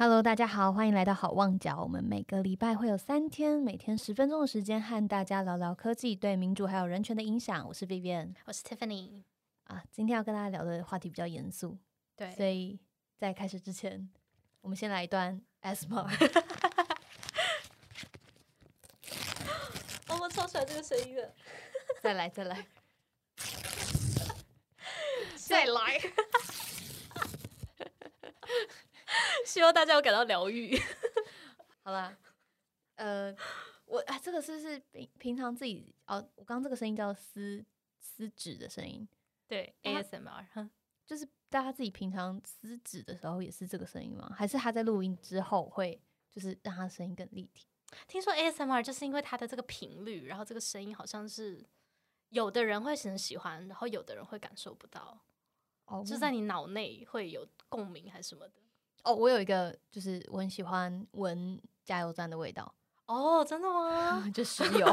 Hello，大家好，欢迎来到好望角。我们每个礼拜会有三天，每天十分钟的时间，和大家聊聊科技对民主还有人权的影响。我是 Vivian 我是 Tiffany。啊，今天要跟大家聊的话题比较严肃，对，所以在开始之前，我们先来一段 ASMR。哦，我超喜欢这个声音的。再来，再来，再来。希望大家有感到疗愈。好啦，呃，我啊，这个是不是平平常自己哦？我刚刚这个声音叫撕撕纸的声音，对，ASMR，哼就是大家自己平常撕纸的时候也是这个声音吗？还是他在录音之后会就是让他声音更立体？听说 ASMR 就是因为它的这个频率，然后这个声音好像是有的人会很喜欢，然后有的人会感受不到，哦就是在你脑内会有共鸣还是什么的。哦，我有一个就是我很喜欢闻加油站的味道，哦，真的吗？就石油，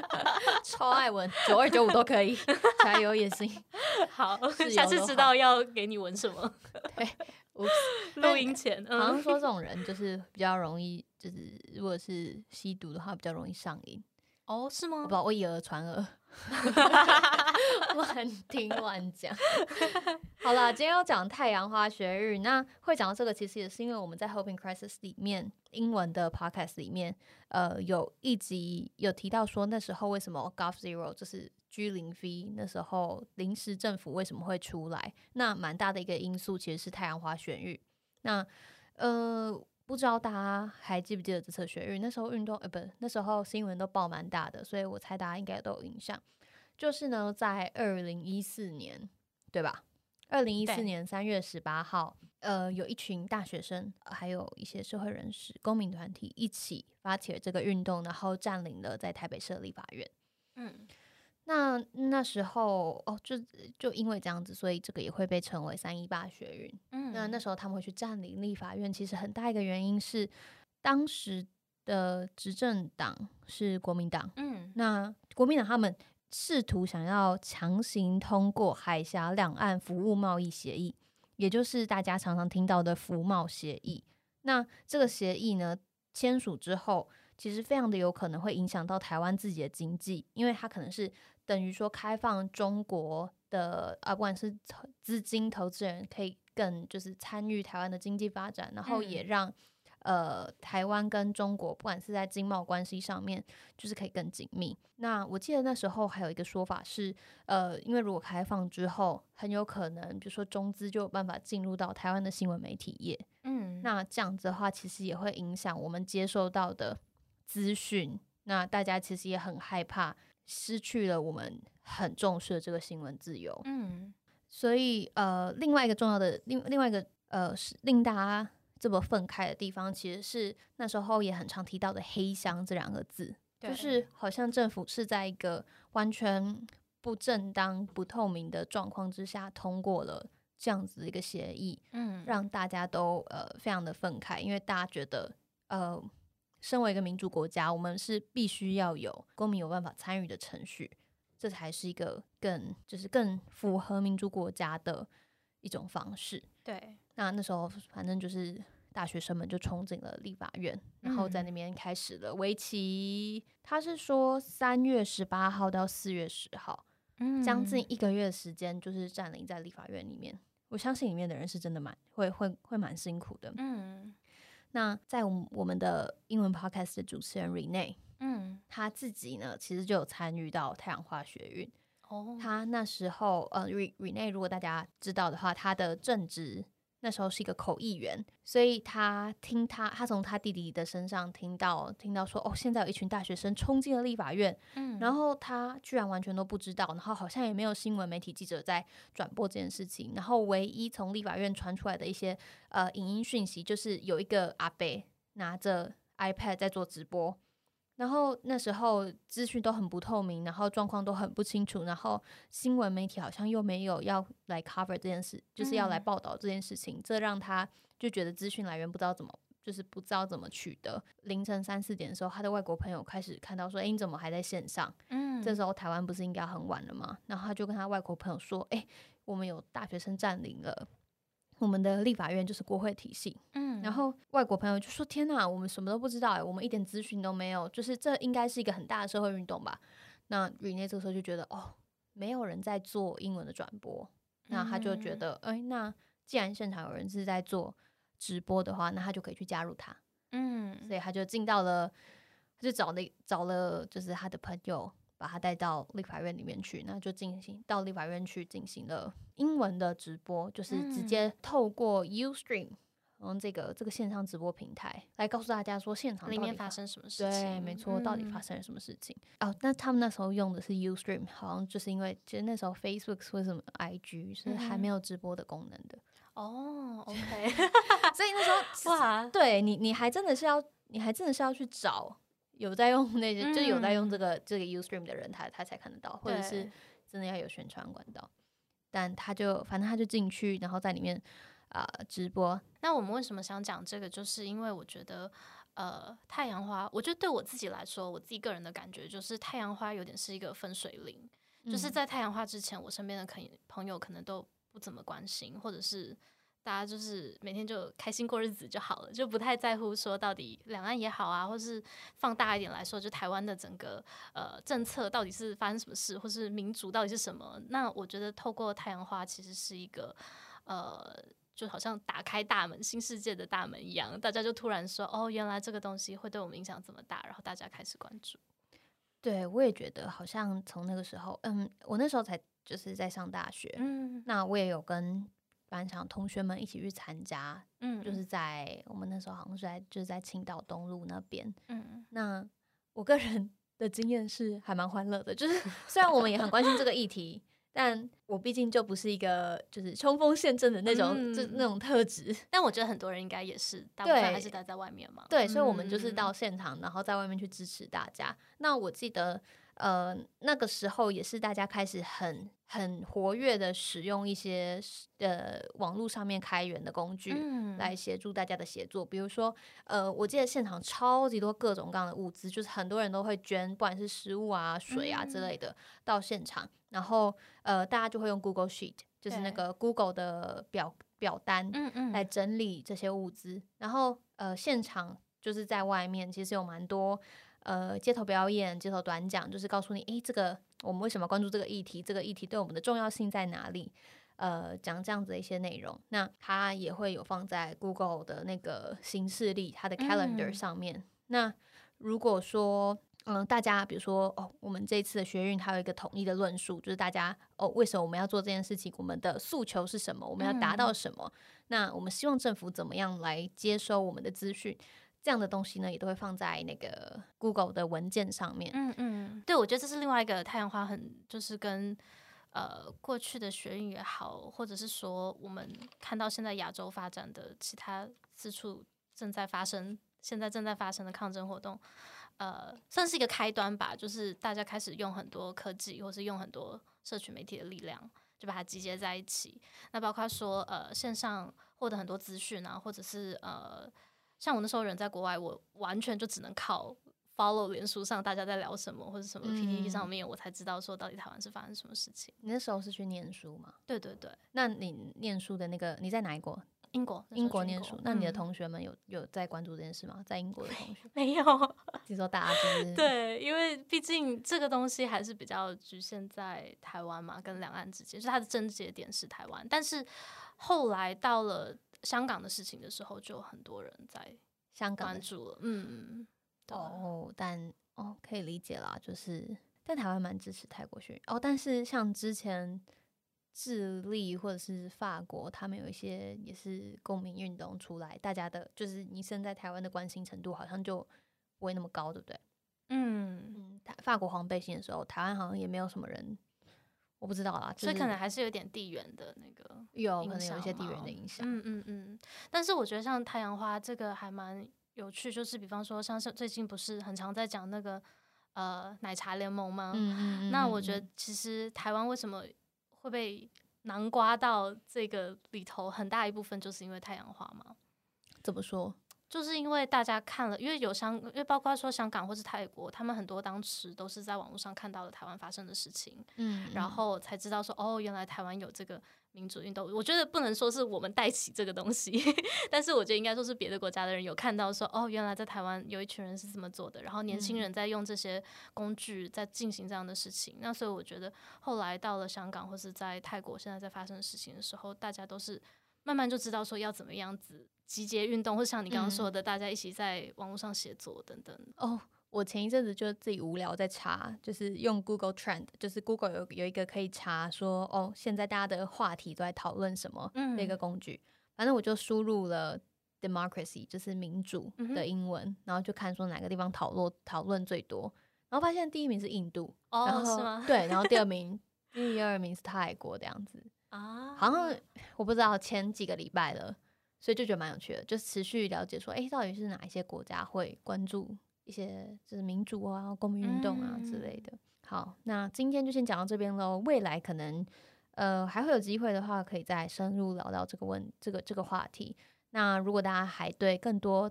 超爱闻，九二九五都可以，加油也行。好，下次知道要给你闻什么。我录音前，好像嗯，说这种人就是比较容易，就是如果是吸毒的话，比较容易上瘾。哦，是吗我不知？道，我以讹传讹，乱听乱讲。好啦，今天要讲太阳花学运，那会讲到这个，其实也是因为我们在 Hoping Crisis 里面英文的 podcast 里面，呃，有一集有提到说那时候为什么 Gov Zero 就是 G 零 V 那时候临时政府为什么会出来？那蛮大的一个因素其实是太阳花学运。那呃，不知道大家还记不记得这次学运？那时候运动呃，不，那时候新闻都报蛮大的，所以我猜大家应该都有印象。就是呢，在二零一四年，对吧？二零一四年三月十八号，呃，有一群大学生，呃还有一些社会人士、公民团体一起发起了这个运动，然后占领了在台北市的立法院。嗯，那那时候哦，就就因为这样子，所以这个也会被称为三一八学运。嗯那那时候他们会去占领立法院，其实很大一个原因是当时的执政党是国民党，嗯那国民党他们试图想要强行通过海峡两岸服务贸易协议，也就是大家常常听到的服贸协议。那这个协议呢签署之后，其实非常的有可能会影响到台湾自己的经济，因为它可能是等于说开放中国的啊，不管是资金投资人可以更就是参与台湾的经济发展，然后也嗯让、呃台湾跟中国不管是在经贸关系上面，就是可以更紧密。那我记得那时候还有一个说法是，呃，因为如果开放之后，很有可能比如说中资就有办法进入到台湾的新闻媒体业，嗯，那这样子的话，其实也会影响我们接受到的资讯。那大家其实也很害怕失去了我们很重视的这个新闻自由。嗯。所以呃，另外一个重要的另另外一个呃，是令大家这么愤慨的地方，其实是那时候也很常提到的“黑箱”这两个字，就是好像政府是在一个完全不正当、不透明的状况之下通过了这样子的一个协议，嗯。让大家都呃非常的愤慨，因为大家觉得呃，身为一个民主国家，我们是必须要有公民有办法参与的程序，这才是一个更就是更符合民主国家的一种方式。对，那那时候反正就是大学生们就冲进了立法院，然后在那边开始了为期，他是说三月十八号到四月十号，嗯将近一个月的时间，就是占领在立法院里面。我相信里面的人是真的蛮会会会蛮辛苦的。嗯那在我们我们的英文 podcast 的主持人 Rene，嗯。他自己呢其实就有参与到太阳花学运。哦，他那时候呃，Re Rene 如果大家知道的话，他的正职那时候是一个口译员，所以他听他他从他弟弟的身上听到听到说，哦，现在有一群大学生冲进了立法院，嗯然后他居然完全都不知道，然后好像也没有新闻媒体记者在转播这件事情，然后唯一从立法院传出来的一些呃影音讯息，就是有一个阿伯拿着 iPad 在做直播。然后那时候资讯都很不透明，然后状况都很不清楚，然后新闻媒体好像又没有要来 cover 这件事，就是要来嗯报道这件事情，这让他就觉得资讯来源不知道怎么，就是不知道怎么取得。凌晨三四点的时候，他的外国朋友开始看到说：“诶，你怎么还在线上？”嗯这时候台湾不是应该很晚了吗？然后他就跟他外国朋友说：“诶，我们有大学生占领了我们的立法院就是国会体系，嗯然后外国朋友就说：“天哪，我们什么都不知道哎，我们一点资讯都没有，就是这应该是一个很大的社会运动吧？”那 Rene 这个时候就觉得，哦，没有人在做英文的转播，那他就觉嗯。得，哎、那既然现场有人是在做直播的话，那他就可以去加入他，嗯。所以他就进到了，他就找了找了就是他的朋友，把他带到立法院里面去，那就进行到立法院去进行了英文的直播，就是直嗯。接透过 UStream，嗯，这个这个线上直播平台来告诉大家说现场里面发生什么事情？对，没错，到底发嗯。生了什么事情？哦，那他们那时候用的是 UStream，好像就是因为其实那时候 Facebook 或者什么 IG 是还没嗯。有直播的功能的，哦，OK，所以那时候哇，对你，你还真的是要，你还真的是要去找有在用那些，就有在用这嗯个这个 UStream 的人，他他才看得到，或者是真的要有宣传管道。但他就反正他就进去，然后在里面啊、直播，那我们为什么想讲这个？就是因为我觉得，呃，太阳花，我觉得对我自己来说，我自己个人的感觉就是太阳花有点是一个分水岭，就是嗯在太阳花之前，我身边的可朋友可能都不怎么关心，或者是大家就是每天就开心过日子就好了，就不太在乎说到底两岸也好啊，或是放大一点来说，就台湾的整个呃政策到底是发生什么事，或是民主到底是什么？那我觉得透过太阳花其实是一个呃。就好像打开大门，新世界的大门一样，大家就突然说：“哦，原来这个东西会对我们影响这么大。”然后大家开始关注。对我也觉得好像从那个时候，嗯，我那时候才就是在上大学，嗯那我也有跟班上同学们一起去参加，嗯就是在我们那时候好像是在就是在青岛东路那边。嗯那我个人 的经验是还蛮欢乐的，就是 虽然我们也很关心这个议题，但我毕竟就不是一个就是冲锋陷阵的那种，就嗯那种特质。但我觉得很多人应该也是，大部分还是待在外面嘛。对，所以我们就是嗯到现场，然后在外面去支持大家。那我记得，呃，那个时候也是大家开始很很活跃的使用一些呃网络上面开源的工具。嗯。来协助大家的协作，比如说，呃，我记得现场超级多各种各样的物资，就是很多人都会捐，不管是食物啊、水啊之嗯。类的到现场，然后呃，大家就会用 Google Sheet，就是那个 Google 的表表单，嗯嗯。来整理这些物资。然后呃，现场就是在外面，其实有蛮多呃街头表演、街头短讲，就是告诉你，诶，这个我们为什么关注这个议题？这个议题对我们的重要性在哪里？呃，讲这样子的一些内容，那它也会有放在 Google 的那个形式力，它的 Calendar 嗯上面。那如果说嗯，大家比如说哦，我们这一次的学运它有一个统一的论述，就是大家哦，为什么我们要做这件事情？我们的诉求是什么？我们要达到什么？那我们希望政府怎么样来接收我们的资讯？这样的东西呢，也都会放在那个 Google 的文件上面。嗯嗯，对，我觉得这是另外一个太阳花很就是跟呃过去的学运也好，或者是说我们看到现在亚洲发展的其他四处正在发生，现在正在发生的抗争活动，呃，算是一个开端吧。就是大家开始用很多科技，或是用很多社群媒体的力量，就把它集结在一起。那包括说呃线上获得很多资讯啊，或者是呃像我那时候人在国外，我完全就只能靠 follow 脸书上大家在聊什么，或者什么 PPT 上嗯面，我才知道说到底台湾是发生什么事情。你那时候是去念书吗？对对对，那你念书的那个你在哪一国？英国英国念书。那你的嗯同学们有有在关注这件事吗？在英国的同学，没有？听说大家就是对，因为毕竟这个东西还是比较局限在台湾嘛，跟两岸之间，就是它的症结点是台湾。但是后来到了香港的事情的时候，就很多人在香港关注了。嗯，对哦，但哦可以理解啦，就是但台湾蛮支持泰国学运哦，但是像之前智利或者是法国，他们有一些也是公民运动出来，大家的就是你身在台湾的关心程度好像就不会那么高，对不对？嗯，嗯，台法国黄背心的时候，台湾好像也没有什么人，我不知道啦，就是所以可能还是有点地缘的那个有可能有一些地缘的影响。嗯嗯嗯，但是我觉得像太阳花这个还蛮有趣，就是比方说像是最近不是很常在讲那个呃奶茶联盟吗？嗯嗯嗯，那我觉嗯得其实台湾为什么会被南瓜到这个里头，很大一部分就是因为太阳花嘛。怎么说？就是因为大家看了，因为有香，因为包括说香港或是泰国，他们很多当时都是在网络上看到了台湾发生的事情，嗯，然后才知道说，哦，原来台湾有这个民主运动。我觉得不能说是我们带起这个东西，但是我觉得应该说是别的国家的人有看到说，哦，原来在台湾有一群人是这么做的，然后年轻人在用这些工具在进行这样的事情。那所以我觉得后来到了香港或是在泰国，现在在发生的事情的时候，大家都是慢慢就知道说要怎么样子集结运动，或像你刚刚说的，大家一起在网络上写作等等。哦。我前一阵子就自己无聊在查，就是用 Google Trend，就是 Google 有有一个可以查说，哦，现在大家的话题都在讨论什么的一个工具。反正我就输入了 democracy，就是民主的英文，然后就看说哪个地方讨论讨论最多，然后发现第一名是印度，哦，是吗？对，然后第二名、第二名是泰国这样子啊，好像我不知道前几个礼拜了，所以就觉得蛮有趣的，就持续了解说，哎，到底是哪一些国家会关注。一些就是民主啊、公民运动啊之类的。好，那今天就先讲到这边喽。未来可能呃还会有机会的话，可以再深入聊聊这个问这个这个话题。那如果大家还对更多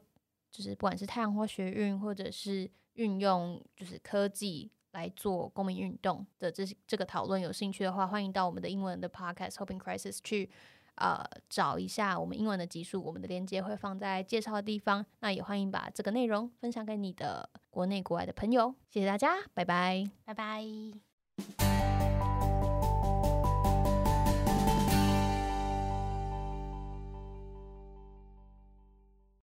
就是不管是太阳花学运或者是运用就是科技来做公民运动的这这个讨论有兴趣的话，欢迎到我们的英文的 podcast Hoping Crisis 去。呃，找一下我们英文的集数，我们的链接会放在介绍的地方。那也欢迎把这个内容分享给你的国内国外的朋友。谢谢大家，拜拜，拜拜。